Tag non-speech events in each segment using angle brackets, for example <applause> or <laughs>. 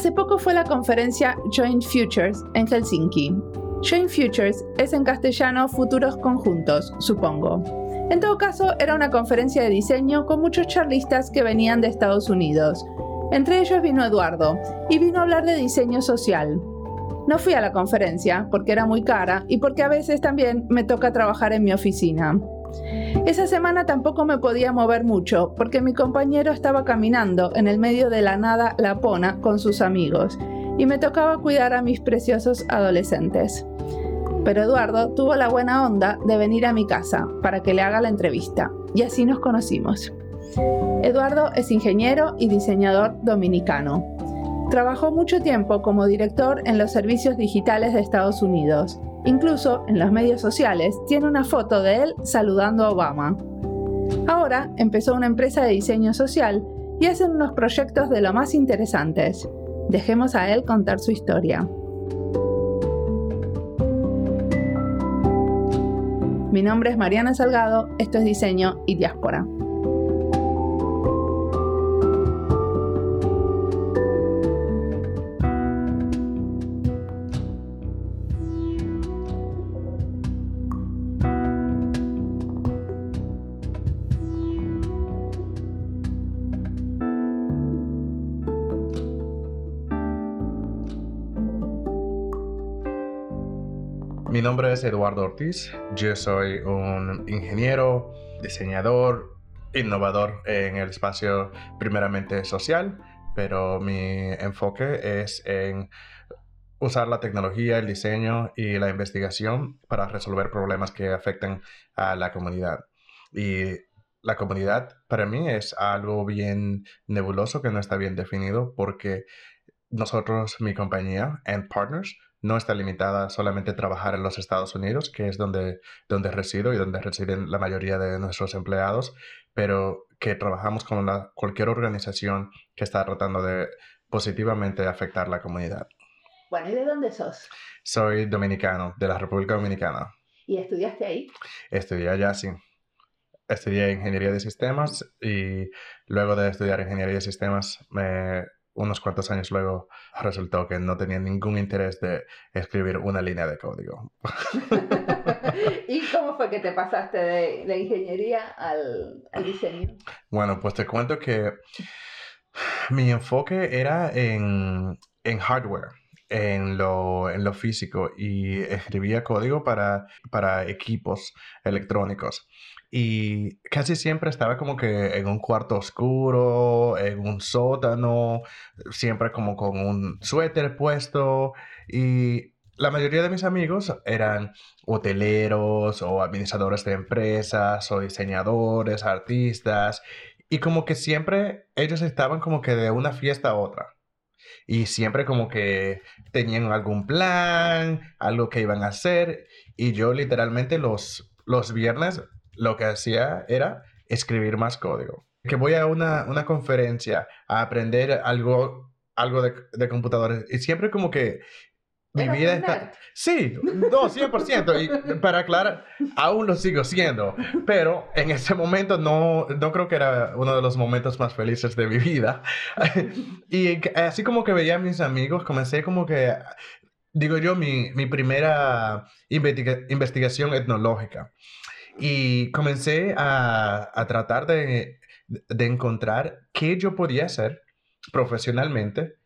Hace poco fue la conferencia Joint Futures en Helsinki. Joint Futures es en castellano futuros conjuntos, supongo. En todo caso, era una conferencia de diseño con muchos charlistas que venían de Estados Unidos. Entre ellos vino Eduardo, y vino a hablar de diseño social. No fui a la conferencia porque era muy cara y porque a veces también me toca trabajar en mi oficina. Esa semana tampoco me podía mover mucho porque mi compañero estaba caminando en el medio de la nada lapona con sus amigos y me tocaba cuidar a mis preciosos adolescentes. Pero Eduardo tuvo la buena onda de venir a mi casa para que le haga la entrevista y así nos conocimos. Eduardo es ingeniero y diseñador dominicano. Trabajó mucho tiempo como director en los servicios digitales de Estados Unidos. Incluso en los medios sociales tiene una foto de él saludando a Obama. Ahora empezó una empresa de diseño social y hacen unos proyectos de lo más interesantes. Dejemos a él contar su historia. Mi nombre es Mariana Salgado, esto es Diseño y Diáspora. Es Eduardo Ortiz. Yo soy un ingeniero, diseñador, innovador en el espacio primeramente social, pero mi enfoque es en usar la tecnología, el diseño y la investigación para resolver problemas que afectan a la comunidad. Y la comunidad para mí es algo bien nebuloso que no está bien definido porque nosotros, mi compañía, and Partners, no está limitada solamente a trabajar en los Estados Unidos, que es donde, donde resido y donde residen la mayoría de nuestros empleados, pero que trabajamos con cualquier organización que está tratando de positivamente afectar la comunidad. Bueno, ¿y de dónde sos? Soy dominicano, de la República Dominicana. ¿Y estudiaste ahí? Estudié allá, sí. Estudié ingeniería de sistemas y luego de estudiar ingeniería de sistemas me unos cuantos años luego resultó que no tenía ningún interés de escribir una línea de código. <laughs> ¿Y cómo fue que te pasaste de, la ingeniería al, diseño? Bueno, pues te cuento que mi enfoque era en, hardware. En lo, en lo, físico y escribía código para, para equipos electrónicos. Y casi siempre estaba como que en un cuarto oscuro, en un sótano, siempre como con un suéter puesto. Y la mayoría de mis amigos eran hoteleros o administradores de empresas o diseñadores, artistas. Y como que siempre ellos estaban como que de una fiesta a otra. Y siempre como que tenían algún plan, algo que iban a hacer. Y yo literalmente los, los viernes lo que hacía era escribir más código. Que voy a una, una conferencia a aprender algo, algo de, de computadores y siempre como que mi vida está... Sí, no, 100%. Y para aclarar, aún lo sigo siendo. Pero en ese momento no, no creo que era uno de los momentos más felices de mi vida. <laughs> y así como que veía a mis amigos, comencé como que, digo yo, mi, mi primera investigación etnológica. Y comencé a, a tratar de, de, encontrar qué yo podía hacer profesionalmente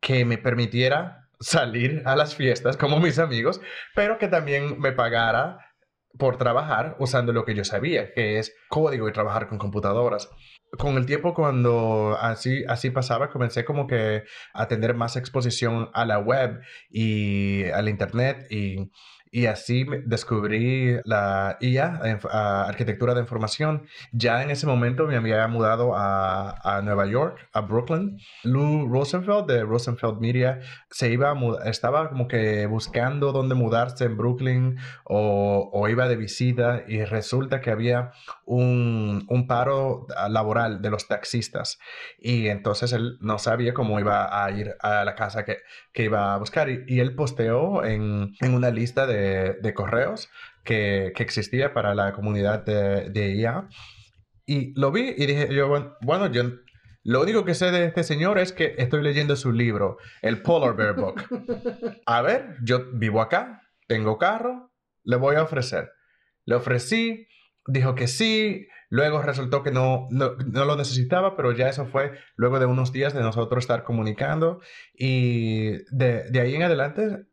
que me permitiera salir a las fiestas como mis amigos, pero que también me pagara por trabajar usando lo que yo sabía, que es código y trabajar con computadoras. Con el tiempo, cuando así, así pasaba, comencé como que a tener más exposición a la web y al internet y y así descubrí la IA, arquitectura de información. Ya en ese momento me había mudado a, a, Nueva York, a Brooklyn. Lou Rosenfeld de Rosenfeld Media se iba estaba como que buscando dónde mudarse en Brooklyn o, o iba de visita y resulta que había un, un, paro laboral de los taxistas y entonces él no sabía cómo iba a ir a la casa que, que iba a buscar y, y él posteó en, en una lista de de, correos que, que, existía para la comunidad de, de, IA. Y lo vi y dije yo, bueno, yo Lo único que sé de este señor es que estoy leyendo su libro, el Polar Bear Book. A ver, yo vivo acá, tengo carro, le voy a ofrecer. Le ofrecí, dijo que sí, luego resultó que no, no, lo necesitaba, pero ya eso fue luego de unos días de nosotros estar comunicando y de, de ahí en adelante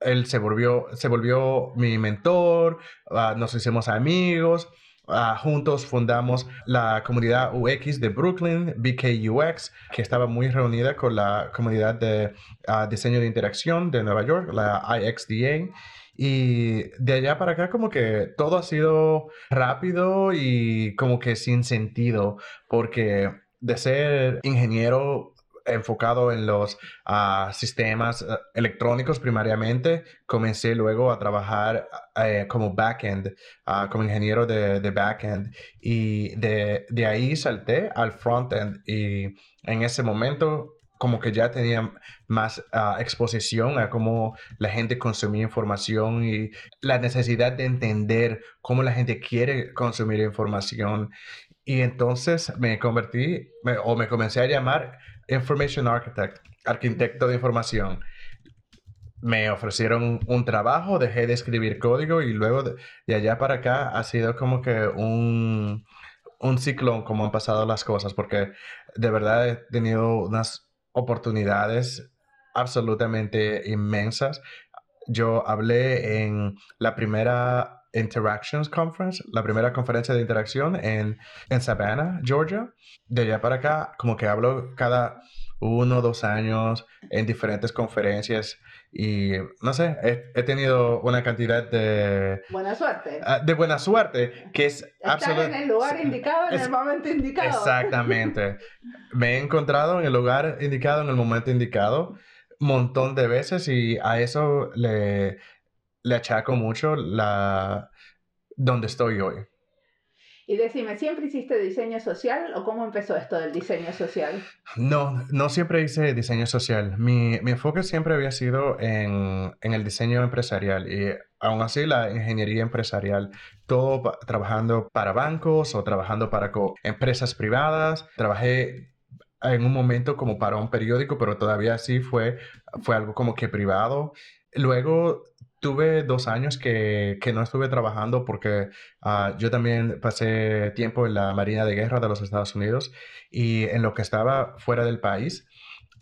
él se volvió, se volvió mi mentor, ah, nos hicimos amigos. Ah, juntos fundamos la comunidad UX de Brooklyn, BKUX, que estaba muy reunida con la comunidad de ah, diseño de interacción de Nueva York, la IXDA. Y de allá para acá como que todo ha sido rápido y como que sin sentido, porque de ser ingeniero enfocado en los ah, sistemas ah, electrónicos primariamente. Comencé luego a trabajar eh, como backend, uh, como ingeniero de, de backend. Y de, ahí salté al frontend. Y en ese momento como que ya tenía más exposición a cómo la gente consumía información y la necesidad de entender cómo la gente quiere consumir información. Y entonces me convertí o me comencé a llamar Information Architect, arquitecto de información. Me ofrecieron un trabajo, dejé de escribir código y luego de, allá para acá ha sido como que un, un ciclón como han pasado las cosas, porque de verdad he tenido unas oportunidades absolutamente inmensas. Yo hablé en la primera Interactions Conference, la primera conferencia de interacción en, en Savannah, Georgia. De allá para acá, como que hablo cada uno o dos años en diferentes conferencias y no sé, he, tenido una cantidad de... Buena suerte. Ah, de buena suerte, que es absolutamente... en el lugar indicado, en el momento indicado. Exactamente. Me he encontrado en el lugar indicado, en el momento indicado, montón de veces y a eso le, le achaco mucho la donde estoy hoy. Y decime, ¿siempre hiciste diseño social o cómo empezó esto del diseño social? No, no siempre hice diseño social. Mi, mi enfoque siempre había sido en, en, el diseño empresarial y aún así la ingeniería empresarial, todo trabajando para bancos o trabajando para empresas privadas. Trabajé en un momento como para un periódico, pero todavía así fue, fue algo como que privado. Luego Tuve dos años que, que no estuve trabajando porque ah, yo también pasé tiempo en la Marina de Guerra de los Estados Unidos y en lo que estaba fuera del país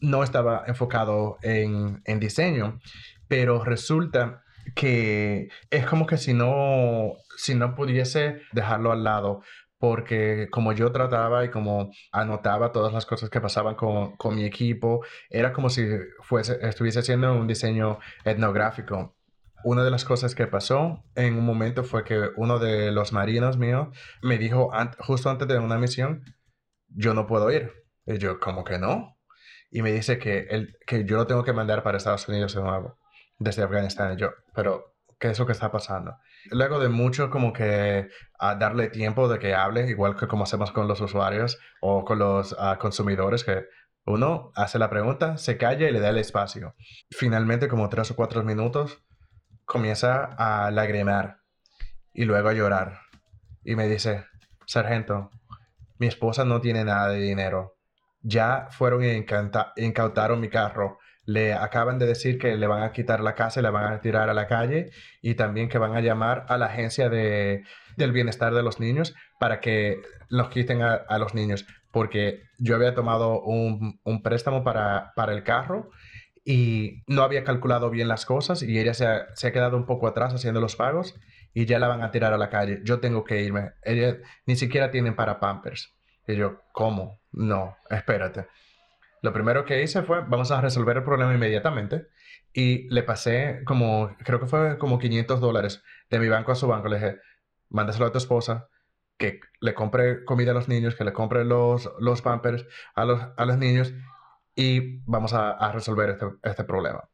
no estaba enfocado en, en diseño, pero resulta que es como que si no, si no pudiese dejarlo al lado, porque como yo trataba y como anotaba todas las cosas que pasaban con, con mi equipo, era como si fuese, estuviese haciendo un diseño etnográfico una de las cosas que pasó en un momento fue que uno de los marinos míos me dijo justo antes de una misión, yo no puedo ir. Y yo, como que no? Y me dice que, el, que yo lo tengo que mandar para Estados Unidos de nuevo, desde Afganistán. Y yo, pero, ¿qué es lo que está pasando? Luego de mucho como que a darle tiempo de que hable, igual que como hacemos con los usuarios o con los ah, consumidores, que uno hace la pregunta, se calla y le da el espacio. Finalmente, como tres o cuatro minutos, comienza a lagrimar y luego a llorar. Y me dice, sargento, mi esposa no tiene nada de dinero. Ya fueron y incautaron mi carro. Le acaban de decir que le van a quitar la casa y la van a tirar a la calle y también que van a llamar a la agencia de, del bienestar de los niños para que los quiten a, los niños. Porque yo había tomado un, un préstamo para, para el carro y no había calculado bien las cosas y ella se ha, se ha, quedado un poco atrás haciendo los pagos y ya la van a tirar a la calle. Yo tengo que irme. Ella ni siquiera tienen para Pampers. Y yo, ¿cómo? No, espérate. Lo primero que hice fue, vamos a resolver el problema inmediatamente. Y le pasé como, creo que fue como 500 dólares de mi banco a su banco. Le dije, mándaselo a tu esposa, que le compre comida a los niños, que le compre los, los Pampers a los, a los niños y vamos a, resolver este, este, problema.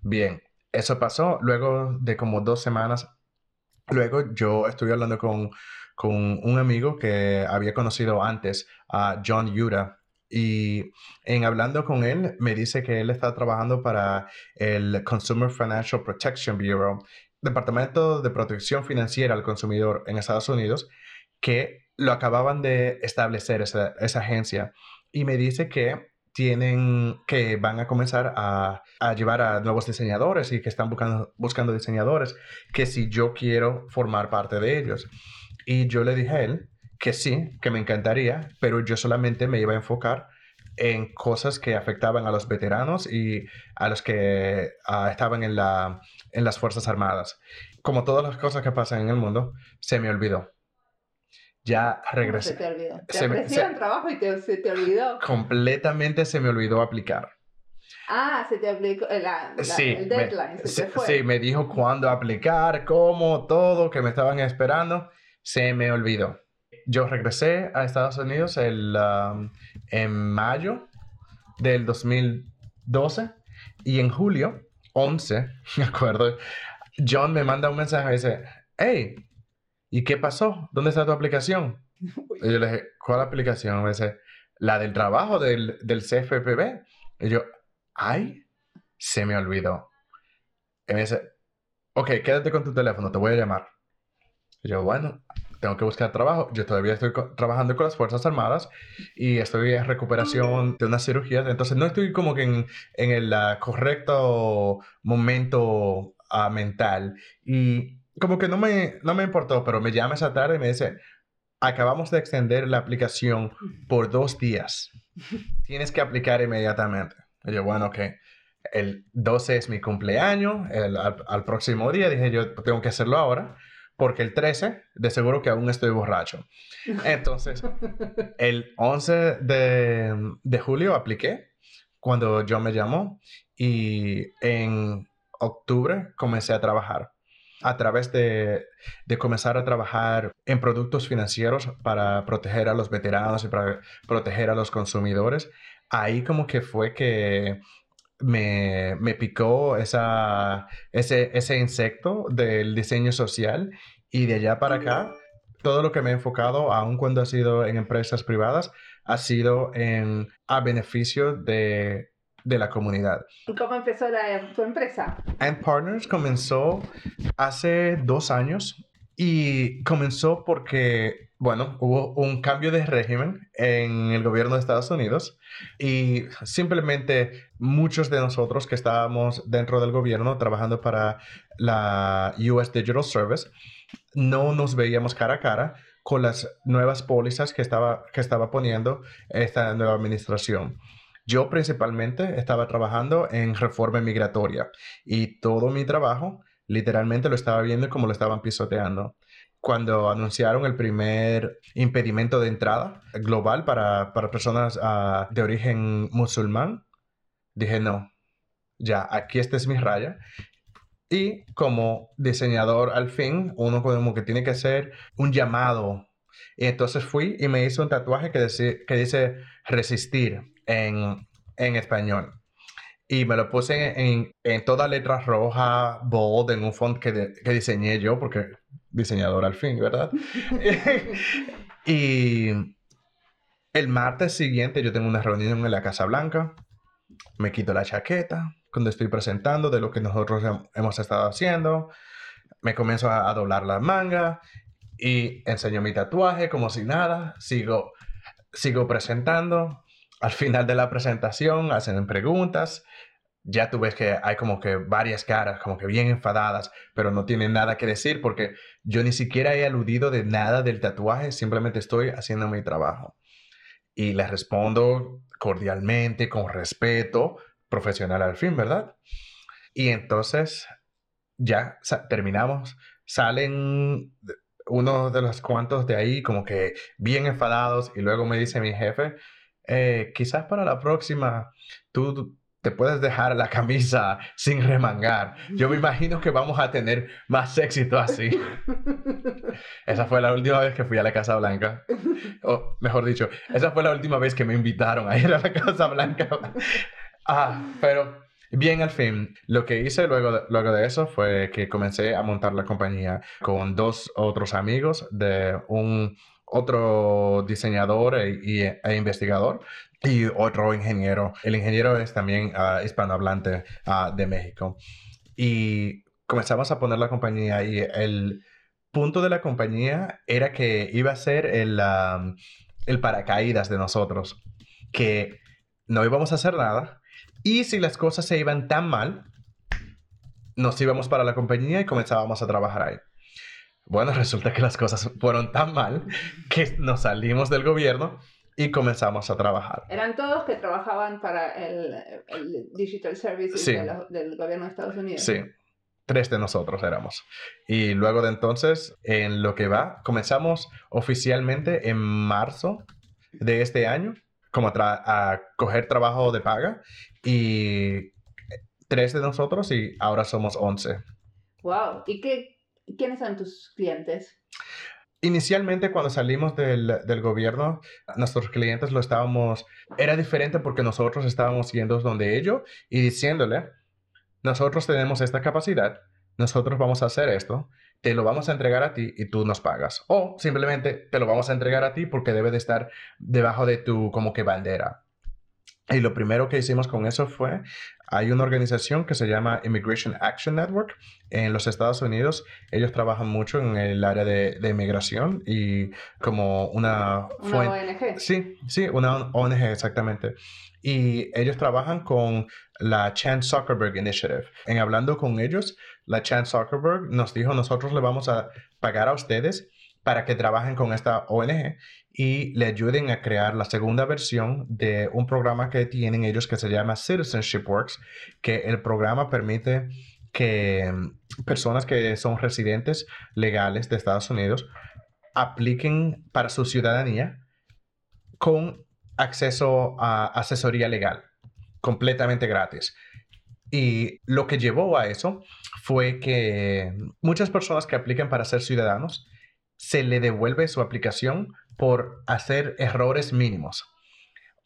Bien, eso pasó luego de como dos semanas. Luego yo estuve hablando con, con un amigo que había conocido antes, a John Yura, y en hablando con él, me dice que él está trabajando para el Consumer Financial Protection Bureau, Departamento de Protección Financiera al Consumidor en Estados Unidos, que lo acababan de establecer esa, esa agencia y me dice que tienen que van a comenzar a, llevar a nuevos diseñadores y que están buscando, diseñadores, que si yo quiero formar parte de ellos. Y yo le dije a él que sí, que me encantaría, pero yo solamente me iba a enfocar en cosas que afectaban a los veteranos y a los que uh, estaban en las Fuerzas Armadas. Como todas las cosas que pasan en el mundo, se me olvidó. Ya regresé. Se te olvidó. Te se ofrecieron me, trabajo y te, se te olvidó. Completamente se me olvidó aplicar. Ah, se te aplicó la, la, sí, el deadline. Me, se te fue. Sí, me dijo cuándo aplicar, cómo, todo, que me estaban esperando. Se me olvidó. Yo regresé a Estados Unidos el, um, en mayo del 2012 y en julio 11, <laughs> me acuerdo, John me manda un mensaje y dice, hey, ¿y qué pasó? ¿Dónde está tu aplicación? <laughs> Y yo le dije, ¿cuál aplicación? Me dice, la del trabajo del, del CFPB. Y yo, ay, se me olvidó. Y me dice, ok, quédate con tu teléfono, te voy a llamar. Y yo, bueno, tengo que buscar trabajo. Yo todavía estoy trabajando con las Fuerzas Armadas y estoy en recuperación de una cirugía. Entonces no estoy como que en, en el uh, correcto momento uh, mental. Y como que no me, no me importó, pero me llama esa tarde y me dice, acabamos de extender la aplicación por dos días. Tienes que aplicar inmediatamente. Y yo, bueno, ok. El 12 es mi cumpleaños, el, al, al próximo día dije yo tengo que hacerlo ahora porque el 13 de seguro que aún estoy borracho. Entonces, el 11 de, de julio apliqué cuando John me llamó y en octubre comencé a trabajar a través de, de, comenzar a trabajar en productos financieros para proteger a los veteranos y para proteger a los consumidores. Ahí como que fue que me, me picó esa, ese, ese insecto del diseño social y de allá para acá, todo lo que me he enfocado, aun cuando ha sido en empresas privadas, ha sido en, a beneficio de, de la comunidad. ¿Cómo empezó la, tu empresa? And Partners comenzó hace dos años y comenzó porque, bueno, hubo un cambio de régimen en el gobierno de Estados Unidos y simplemente muchos de nosotros que estábamos dentro del gobierno trabajando para la US Digital Service no nos veíamos cara a cara con las nuevas pólizas que estaba, que estaba poniendo esta nueva administración. Yo principalmente estaba trabajando en reforma migratoria y todo mi trabajo literalmente lo estaba viendo como lo estaban pisoteando. Cuando anunciaron el primer impedimento de entrada global para, para personas uh, de origen musulmán, dije no, ya, aquí esta es mi raya. Y como diseñador al fin, uno como que tiene que hacer un llamado. Y entonces fui y me hice un tatuaje que, dice, que dice resistir en, en español. Y me lo puse en, en, toda letra roja, bold, en un font que, que diseñé yo, porque diseñador al fin, ¿verdad? <laughs> y el martes siguiente yo tengo una reunión en la Casa Blanca, me quito la chaqueta, cuando estoy presentando de lo que nosotros hemos estado haciendo, me comienzo a, a doblar la manga y enseño mi tatuaje como si nada, sigo, sigo presentando, al final de la presentación hacen preguntas. Ya tú ves que hay como que varias caras, como que bien enfadadas, pero no tienen nada que decir porque yo ni siquiera he aludido de nada del tatuaje, simplemente estoy haciendo mi trabajo. Y les respondo cordialmente, con respeto, profesional al fin, ¿verdad? Y entonces ya terminamos, salen uno de los cuantos de ahí como que bien enfadados y luego me dice mi jefe, eh, quizás para la próxima tú te puedes dejar la camisa <laughs> sin remangar. Yo me imagino que vamos a tener más éxito así. <laughs> esa fue la última vez que fui a la Casa Blanca. O mejor dicho, esa fue la última vez que me invitaron a ir a la Casa Blanca. ah, pero bien al fin, lo que hice luego de, luego de eso fue que comencé a montar la compañía con dos otros amigos de un otro diseñador e, e, investigador y otro ingeniero. El ingeniero es también uh, hispanohablante uh, de México. Y comenzamos a poner la compañía y el punto de la compañía era que iba a ser el, um, el paracaídas de nosotros. que no íbamos a hacer nada y si las cosas se iban tan mal, nos íbamos para la compañía y comenzábamos a trabajar ahí. Bueno, <laughs> resulta que las cosas fueron tan mal que nos salimos del gobierno y comenzamos a trabajar. ¿Eran todos que trabajaban para el, Digital Services del gobierno de Estados Unidos? Sí, tres de nosotros éramos. Y luego de entonces, en lo que va, comenzamos oficialmente en marzo de este año como a coger trabajo de paga y tres de nosotros y ahora somos once. Wow, ¿y qué, quiénes son tus clientes? Inicialmente cuando salimos del, del, gobierno, nuestros clientes lo estábamos, era diferente porque nosotros estábamos yendo donde ellos y diciéndole, nosotros tenemos esta capacidad, nosotros vamos a hacer esto, te lo vamos a entregar a ti y tú nos pagas. O simplemente te lo vamos a entregar a ti porque debe de estar debajo de tu como que bandera. Y lo primero que hicimos con eso fue, hay una organización que se llama Immigration Action Network en los Estados Unidos. Ellos trabajan mucho en el área de, de inmigración y como una... Una ONG. Sí, sí, una ONG exactamente. Y ellos trabajan con la Chan Zuckerberg Initiative. En hablando con ellos, la Chan Zuckerberg nos dijo, nosotros le vamos a pagar a ustedes para que trabajen con esta ONG y le ayuden a crear la segunda versión de un programa que tienen ellos que se llama Citizenship Works, que el programa permite que mm, personas que son residentes legales de Estados Unidos apliquen para su ciudadanía con acceso a asesoría legal completamente gratis. Y lo que llevó a eso fue que muchas personas que aplican para ser ciudadanos se le devuelve su aplicación por hacer errores mínimos.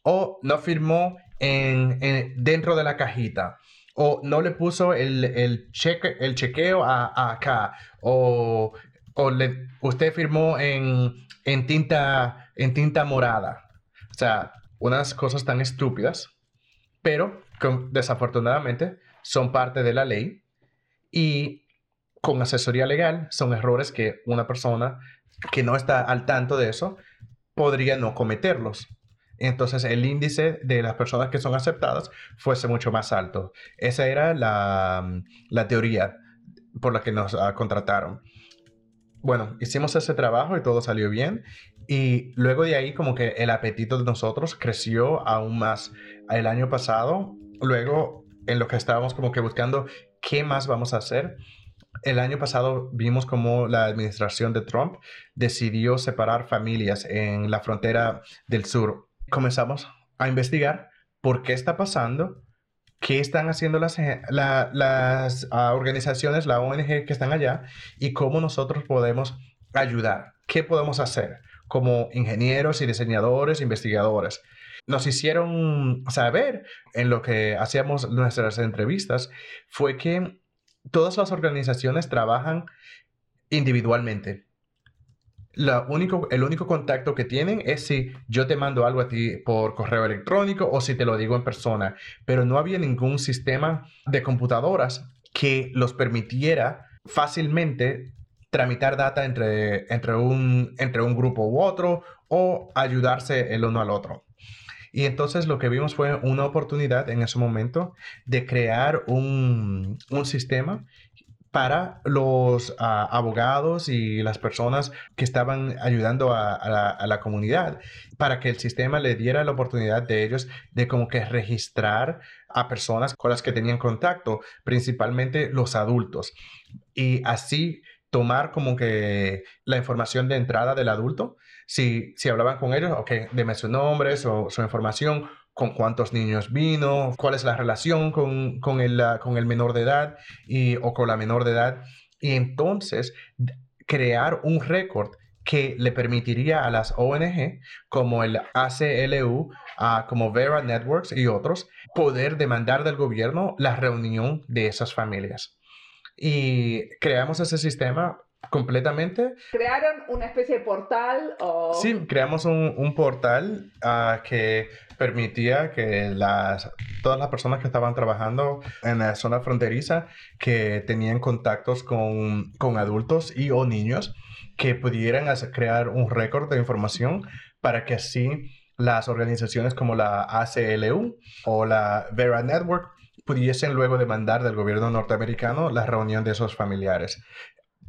O no firmó en, dentro de la cajita. O no le puso el, cheque, el chequeo a, acá. O, o le, usted firmó en, en, tinta, en tinta morada. O sea, unas cosas tan estúpidas. Pero desafortunadamente son parte de la ley y con asesoría legal son errores que una persona que no está al tanto de eso podría no cometerlos. Entonces el índice de las personas que son aceptadas fuese mucho más alto. Esa era la, la teoría por la que nos ah, contrataron. Bueno, hicimos ese trabajo y todo salió bien. Y luego de ahí como que el apetito de nosotros creció aún más. El año pasado, luego en lo que estábamos como que buscando qué más vamos a hacer, el año pasado vimos como la administración de Trump decidió separar familias en la frontera del sur. Comenzamos a investigar por qué está pasando, qué están haciendo las, las ah, organizaciones, la ONG que están allá y cómo nosotros podemos ayudar. ¿Qué podemos hacer como ingenieros y diseñadores, investigadores? Nos hicieron saber en lo que hacíamos nuestras entrevistas fue que todas las organizaciones trabajan individualmente. el único contacto que tienen es si yo te mando algo a ti por correo electrónico o si te lo digo en persona, pero no había ningún sistema de computadoras que los permitiera fácilmente tramitar data entre un grupo u otro o ayudarse el uno al otro. Y entonces lo que vimos fue una oportunidad en ese momento de crear un, un sistema para los ah, abogados y las personas que estaban ayudando a, a, la, comunidad, para que el sistema le diera la oportunidad de ellos de como que registrar a personas con las que tenían contacto, principalmente los adultos, y así tomar como que la información de entrada del adulto si, si hablaban con ellos, ok, deme su nombre, su, su información, con cuántos niños vino, cuál es la relación con, con, el, con el menor de edad y, o con la menor de edad. Y entonces crear un récord que le permitiría a las ONG como el ACLU, como Vera Networks y otros, poder demandar del gobierno la reunión de esas familias. Y creamos ese sistema completamente. ¿Crearon una especie de portal o...? Sí, creamos un, un portal uh, que permitía que las, todas las personas que estaban trabajando en la zona fronteriza, que tenían contactos con, con adultos y o niños, que pudieran hacer, crear un récord de información para que así las organizaciones como la ACLU o la Vera Network pudiesen luego demandar del gobierno norteamericano la reunión de esos familiares.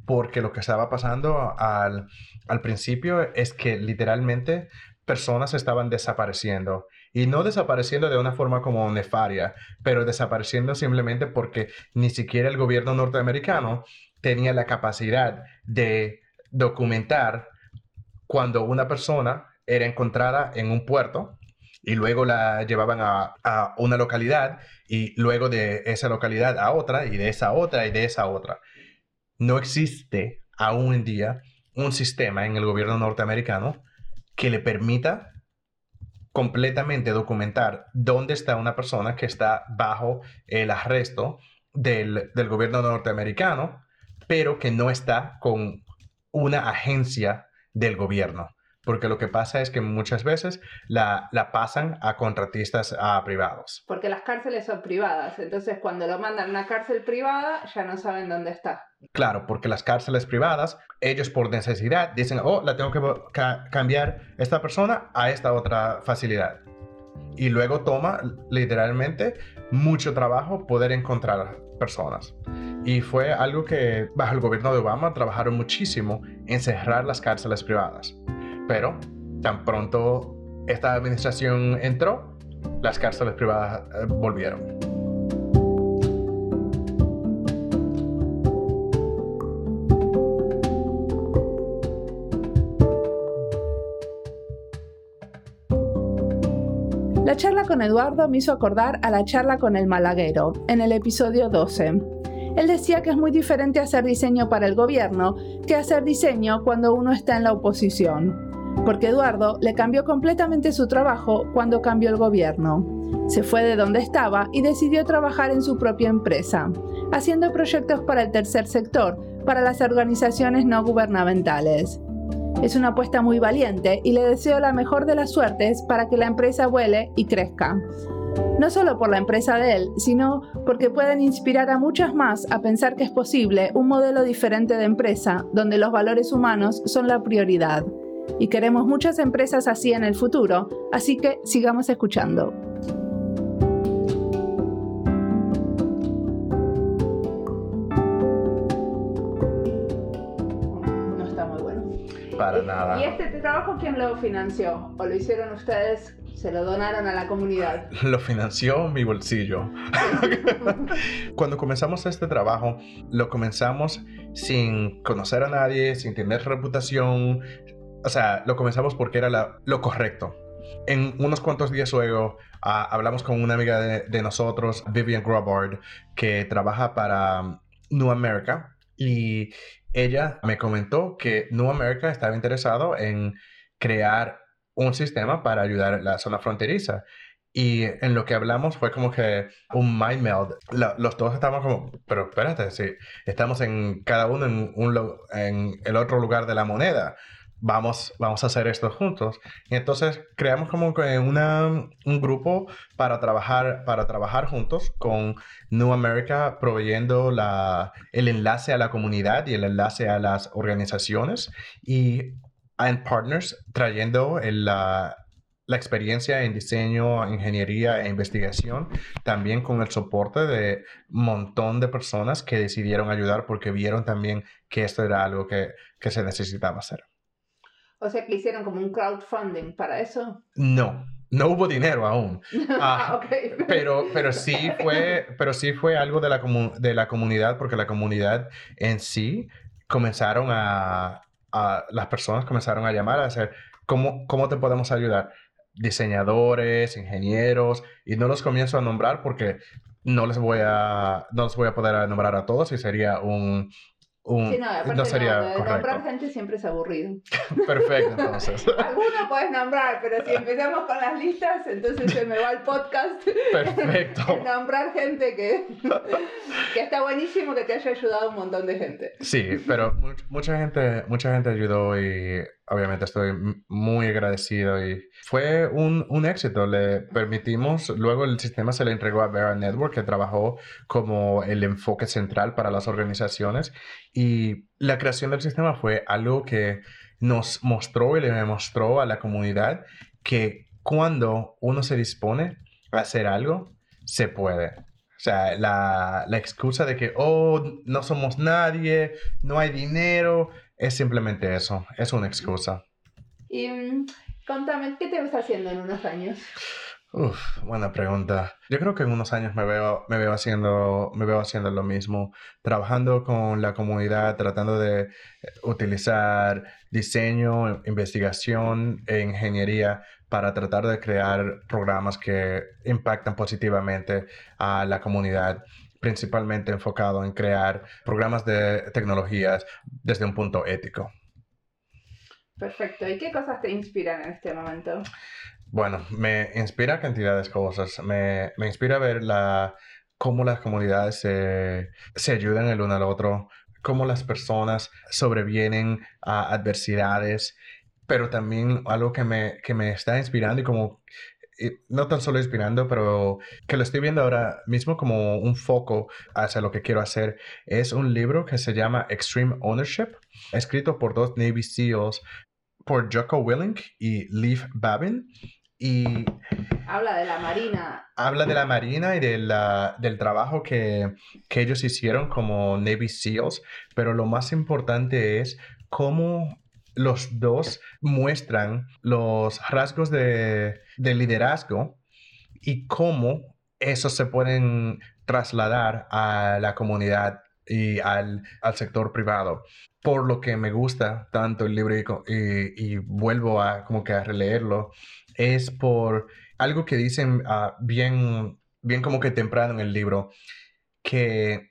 Porque lo que estaba pasando al, al principio es que literalmente personas estaban desapareciendo. Y no desapareciendo de una forma como nefaria, pero desapareciendo simplemente porque ni siquiera el gobierno norteamericano tenía la capacidad de documentar cuando una persona era encontrada en un puerto y luego la llevaban a, a, una localidad y luego de esa localidad a otra y de esa otra y de esa otra. No existe aún en día un sistema en el gobierno norteamericano que le permita completamente documentar dónde está una persona que está bajo el arresto del, del gobierno norteamericano, pero que no está con una agencia del gobierno porque lo que pasa es que muchas veces la, la pasan a contratistas a privados. Porque las cárceles son privadas, entonces cuando lo mandan a una cárcel privada ya no saben dónde está. Claro, porque las cárceles privadas, ellos por necesidad dicen, oh, la tengo que cambiar esta persona a esta otra facilidad. Y luego toma literalmente mucho trabajo poder encontrar personas. Y fue algo que bajo el gobierno de Obama trabajaron muchísimo en cerrar las cárceles privadas. Pero tan pronto esta administración entró, las cárceles privadas eh, volvieron. La charla con Eduardo me hizo acordar a la charla con el malaguero, en el episodio 12. Él decía que es muy diferente hacer diseño para el gobierno que hacer diseño cuando uno está en la oposición porque Eduardo le cambió completamente su trabajo cuando cambió el gobierno. Se fue de donde estaba y decidió trabajar en su propia empresa, haciendo proyectos para el tercer sector, para las organizaciones no gubernamentales. Es una apuesta muy valiente y le deseo la mejor de las suertes para que la empresa vuele y crezca. No solo por la empresa de él, sino porque pueden inspirar a muchas más a pensar que es posible un modelo diferente de empresa donde los valores humanos son la prioridad y queremos muchas empresas así en el futuro, así que sigamos escuchando. No está muy bueno. Para nada. ¿Y este trabajo quién lo financió? ¿O lo hicieron ustedes? ¿Se lo donaron a la comunidad? <laughs> Lo financió mi bolsillo. <laughs> Cuando comenzamos este trabajo, lo comenzamos sin conocer a nadie, sin tener reputación, o sea, lo comenzamos porque era lo correcto. En unos cuantos días luego ah, hablamos con una amiga de, nosotros, Vivian Grobard, que trabaja para um, New America y ella me comentó que New America estaba interesado en crear un sistema para ayudar a la zona fronteriza. Y en lo que hablamos fue como que un mind meld. los dos estábamos como, pero espérate, si estamos en cada uno en, un, en el otro lugar de la moneda vamos, vamos a hacer esto juntos. Y entonces creamos como una, un grupo para trabajar, para trabajar juntos con New America proveyendo la, el enlace a la comunidad y el enlace a las organizaciones y en Partners trayendo la, la experiencia en diseño, ingeniería e investigación, también con el soporte de un montón de personas que decidieron ayudar porque vieron también que esto era algo que, que se necesitaba hacer. O sea que hicieron como un crowdfunding para eso. No, no hubo dinero aún. <laughs> Ah, pero, pero, sí fue, pero sí fue algo de la, de la comunidad, porque la comunidad en sí comenzaron a, a, las personas comenzaron a llamar a hacer, ¿cómo, ¿cómo te podemos ayudar? Diseñadores, ingenieros, y no los comienzo a nombrar porque no les voy a, no los voy a poder nombrar a todos y sería un, sí, no, no sería no, Nombrar gente siempre es aburrido. <laughs> Perfecto, entonces. <laughs> Alguno puedes nombrar, pero si empezamos con las listas, entonces se me va el podcast. <laughs> Perfecto. nombrar gente que, que está buenísimo que te haya ayudado un montón de gente. Sí, pero mucha gente, mucha gente ayudó y obviamente estoy muy agradecido y fue un, un, éxito. Le permitimos, luego el sistema se le entregó a Vera Network, que trabajó como el enfoque central para las organizaciones y la creación del sistema fue algo que nos mostró y le mostró a la comunidad que cuando uno se dispone a hacer algo, se puede. O sea, la, la, excusa de que, oh, no somos nadie, no hay dinero, es simplemente eso, es una excusa. Y mm, contame, ¿qué te ves haciendo en unos años? Uf, buena pregunta. Yo creo que en unos años me veo, me veo haciendo, me veo haciendo lo mismo, trabajando con la comunidad, tratando de utilizar diseño, investigación e ingeniería para tratar de crear programas que impactan positivamente a la comunidad principalmente enfocado en crear programas de tecnologías desde un punto ético. Perfecto. ¿Y qué cosas te inspiran en este momento? Bueno, me inspira cantidad de cosas. Me, me inspira ver la, cómo las comunidades se, se ayudan el uno al otro, cómo las personas sobrevienen a adversidades pero también algo que me, que me está inspirando y como, no tan solo inspirando, pero que lo estoy viendo ahora mismo como un foco hacia lo que quiero hacer, es un libro que se llama Extreme Ownership, escrito por dos Navy SEALs, por Jocko Willink y Leif Babin. Y habla de la Marina. Habla de la Marina y de la, del trabajo que, que ellos hicieron como Navy SEALs, pero lo más importante es cómo los dos muestran los rasgos de, liderazgo y cómo esos se pueden trasladar a la comunidad y al, sector privado. Por lo que me gusta tanto el libro y, vuelvo a como que a releerlo, es por algo que dicen ah, bien, bien como que temprano en el libro, que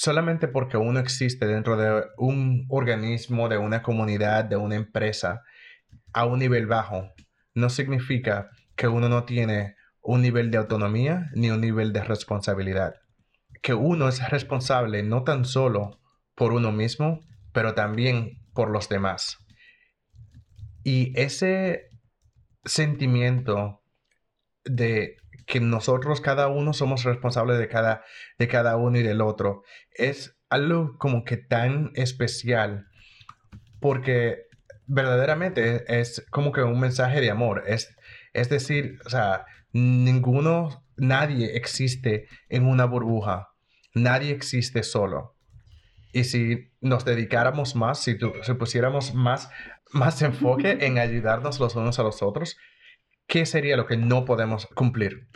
solamente porque uno existe dentro de un organismo, de una comunidad, de una empresa, a un nivel bajo, no significa que uno no tiene un nivel de autonomía ni un nivel de responsabilidad. Que uno es responsable no tan solo por uno mismo, pero también por los demás. Y ese sentimiento de que nosotros cada uno somos responsables de cada, de cada uno y del otro. Es algo como que tan especial porque verdaderamente es como que un mensaje de amor. Es, es decir, o sea, ninguno, nadie existe en una burbuja. Nadie existe solo. Y si nos dedicáramos más, si, si pusiéramos más, más enfoque <laughs> en ayudarnos los unos a los otros, ¿qué sería lo que no podemos cumplir?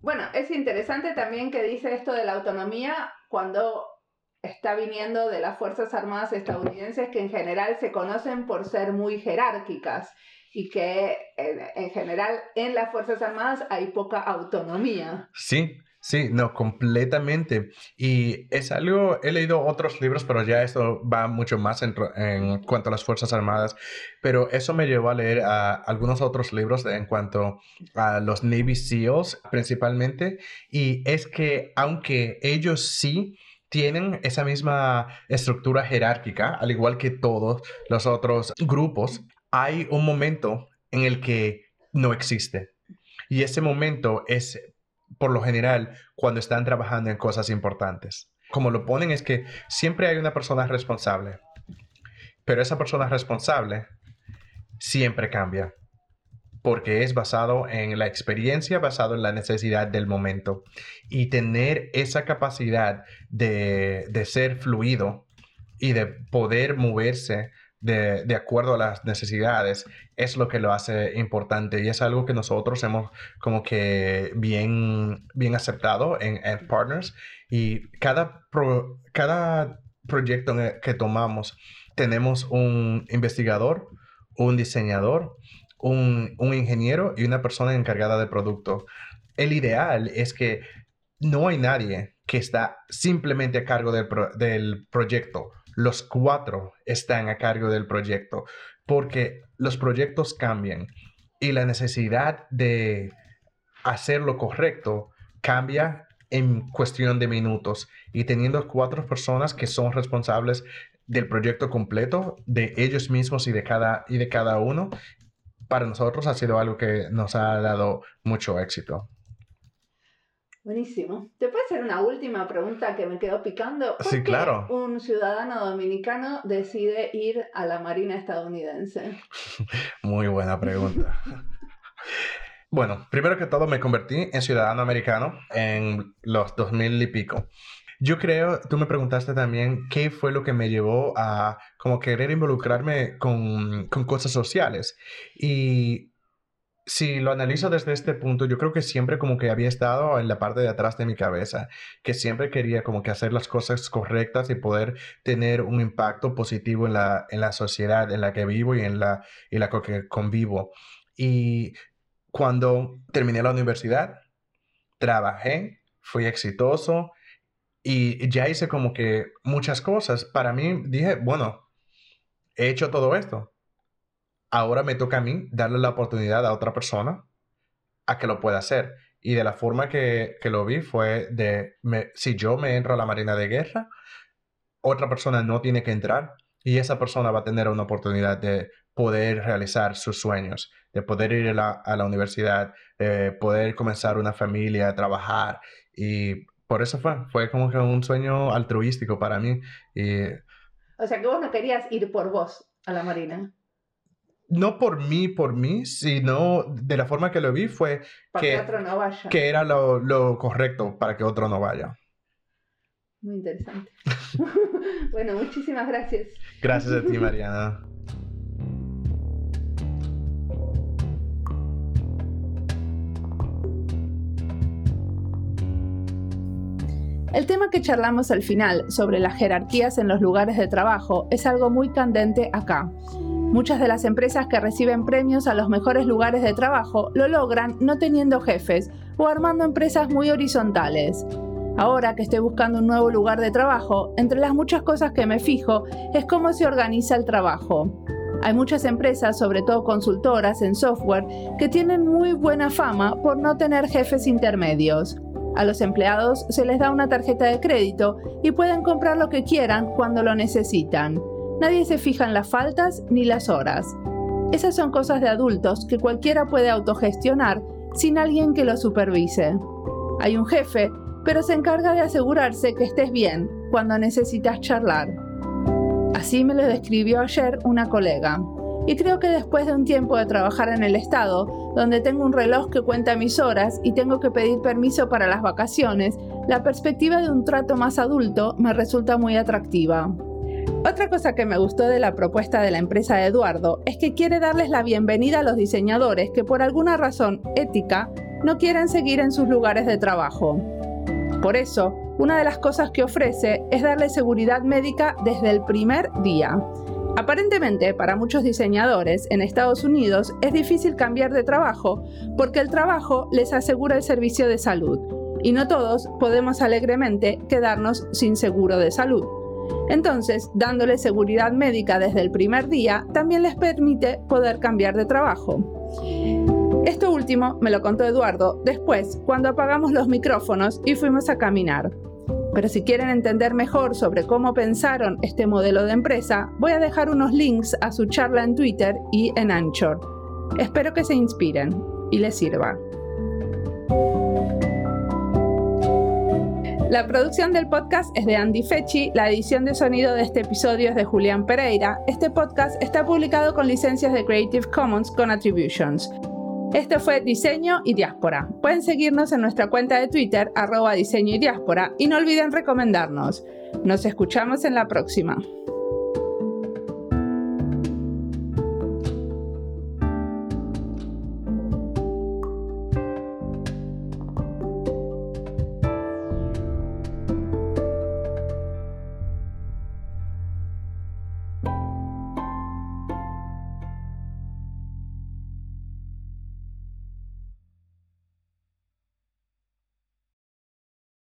Bueno, es interesante también que dice esto de la autonomía cuando está viniendo de las Fuerzas Armadas estadounidenses que en general se conocen por ser muy jerárquicas y que en, general en las Fuerzas Armadas hay poca autonomía. Sí, Sí, no, completamente. Y es algo, he leído otros libros, pero ya esto va mucho más en, cuanto a las Fuerzas Armadas, pero eso me llevó a leer algunos otros libros en cuanto a los Navy SEALs principalmente, y es que aunque ellos sí tienen esa misma estructura jerárquica, al igual que todos los otros grupos, hay un momento en el que no existe. Y ese momento es por lo general cuando están trabajando en cosas importantes. Como lo ponen es que siempre hay una persona responsable, pero esa persona responsable siempre cambia porque es basado en la experiencia, basado en la necesidad del momento. Y tener esa capacidad de, de ser fluido y de poder moverse de, acuerdo a las necesidades es lo que lo hace importante. Y es algo que nosotros hemos como que bien, bien aceptado en, Partners. Y cada, cada proyecto que tomamos tenemos un investigador, un diseñador, un, ingeniero y una persona encargada del producto. El ideal es que no hay nadie que está simplemente a cargo del, del proyecto los cuatro están a cargo del proyecto porque los proyectos cambian y la necesidad de hacer lo correcto cambia en cuestión de minutos y teniendo cuatro personas que son responsables del proyecto completo de ellos mismos y de cada y de cada uno para nosotros ha sido algo que nos ha dado mucho éxito. Buenísimo. ¿Te puedo hacer una última pregunta que me quedó picando? ¿Por sí, claro. Un ciudadano dominicano decide ir a la Marina estadounidense. <laughs> Muy buena pregunta. <laughs> Bueno, primero que todo me convertí en ciudadano americano en los 2000 y pico. Yo creo, tú me preguntaste también qué fue lo que me llevó a como querer involucrarme con, con cosas sociales. Y si lo analizo desde este punto, yo creo que siempre como que había estado en la parte de atrás de mi cabeza, que siempre quería como que hacer las cosas correctas y poder tener un impacto positivo en la, en la sociedad en la que vivo y en la, en la que convivo. Y cuando terminé la universidad, trabajé, fui exitoso y ya hice como que muchas cosas. Para mí dije, bueno, he hecho todo esto. Ahora me toca a mí darle la oportunidad a otra persona a que lo pueda hacer. Y de la forma que, lo vi fue de, si yo me entro a la Marina de Guerra, otra persona no tiene que entrar y esa persona va a tener una oportunidad de poder realizar sus sueños, de poder ir a la, universidad, de poder comenzar una familia, trabajar. Y por eso fue, fue como que un sueño altruístico para mí. Y, o sea que vos no querías ir por vos a la Marina. No por mí, por mí, sino de la forma que lo vi fue que, otro no vaya. que era lo, lo correcto para que otro no vaya. Muy interesante. <laughs> bueno, muchísimas gracias. Gracias a ti, Mariana. El tema que charlamos al final sobre las jerarquías en los lugares de trabajo es algo muy candente acá. Muchas de las empresas que reciben premios a los mejores lugares de trabajo lo logran no teniendo jefes o armando empresas muy horizontales. Ahora que estoy buscando un nuevo lugar de trabajo, entre las muchas cosas que me fijo es cómo se organiza el trabajo. Hay muchas empresas, sobre todo consultoras en software, que tienen muy buena fama por no tener jefes intermedios. A los empleados se les da una tarjeta de crédito y pueden comprar lo que quieran cuando lo necesitan. Nadie se fija en las faltas ni las horas. Esas son cosas de adultos que cualquiera puede autogestionar sin alguien que lo supervise. Hay un jefe, pero se encarga de asegurarse que estés bien cuando necesitas charlar. Así me lo describió ayer una colega. Y creo que después de un tiempo de trabajar en el Estado, donde tengo un reloj que cuenta mis horas y tengo que pedir permiso para las vacaciones, la perspectiva de un trato más adulto me resulta muy atractiva. Otra cosa que me gustó de la propuesta de la empresa de Eduardo es que quiere darles la bienvenida a los diseñadores que por alguna razón ética no quieren seguir en sus lugares de trabajo. Por eso, una de las cosas que ofrece es darle seguridad médica desde el primer día. Aparentemente, para muchos diseñadores en Estados Unidos es difícil cambiar de trabajo porque el trabajo les asegura el servicio de salud y no todos podemos alegremente quedarnos sin seguro de salud. Entonces, dándole seguridad médica desde el primer día también les permite poder cambiar de trabajo. Esto último me lo contó Eduardo después, cuando apagamos los micrófonos y fuimos a caminar. Pero si quieren entender mejor sobre cómo pensaron este modelo de empresa, voy a dejar unos links a su charla en Twitter y en Anchor. Espero que se inspiren y les sirva. La producción del podcast es de Andy Fechi, la edición de sonido de este episodio es de Julián Pereira. Este podcast está publicado con licencias de Creative Commons con Attributions. Esto fue Diseño y Diáspora. Pueden seguirnos en nuestra cuenta de Twitter, arroba diseño y diáspora, y no olviden recomendarnos. Nos escuchamos en la próxima.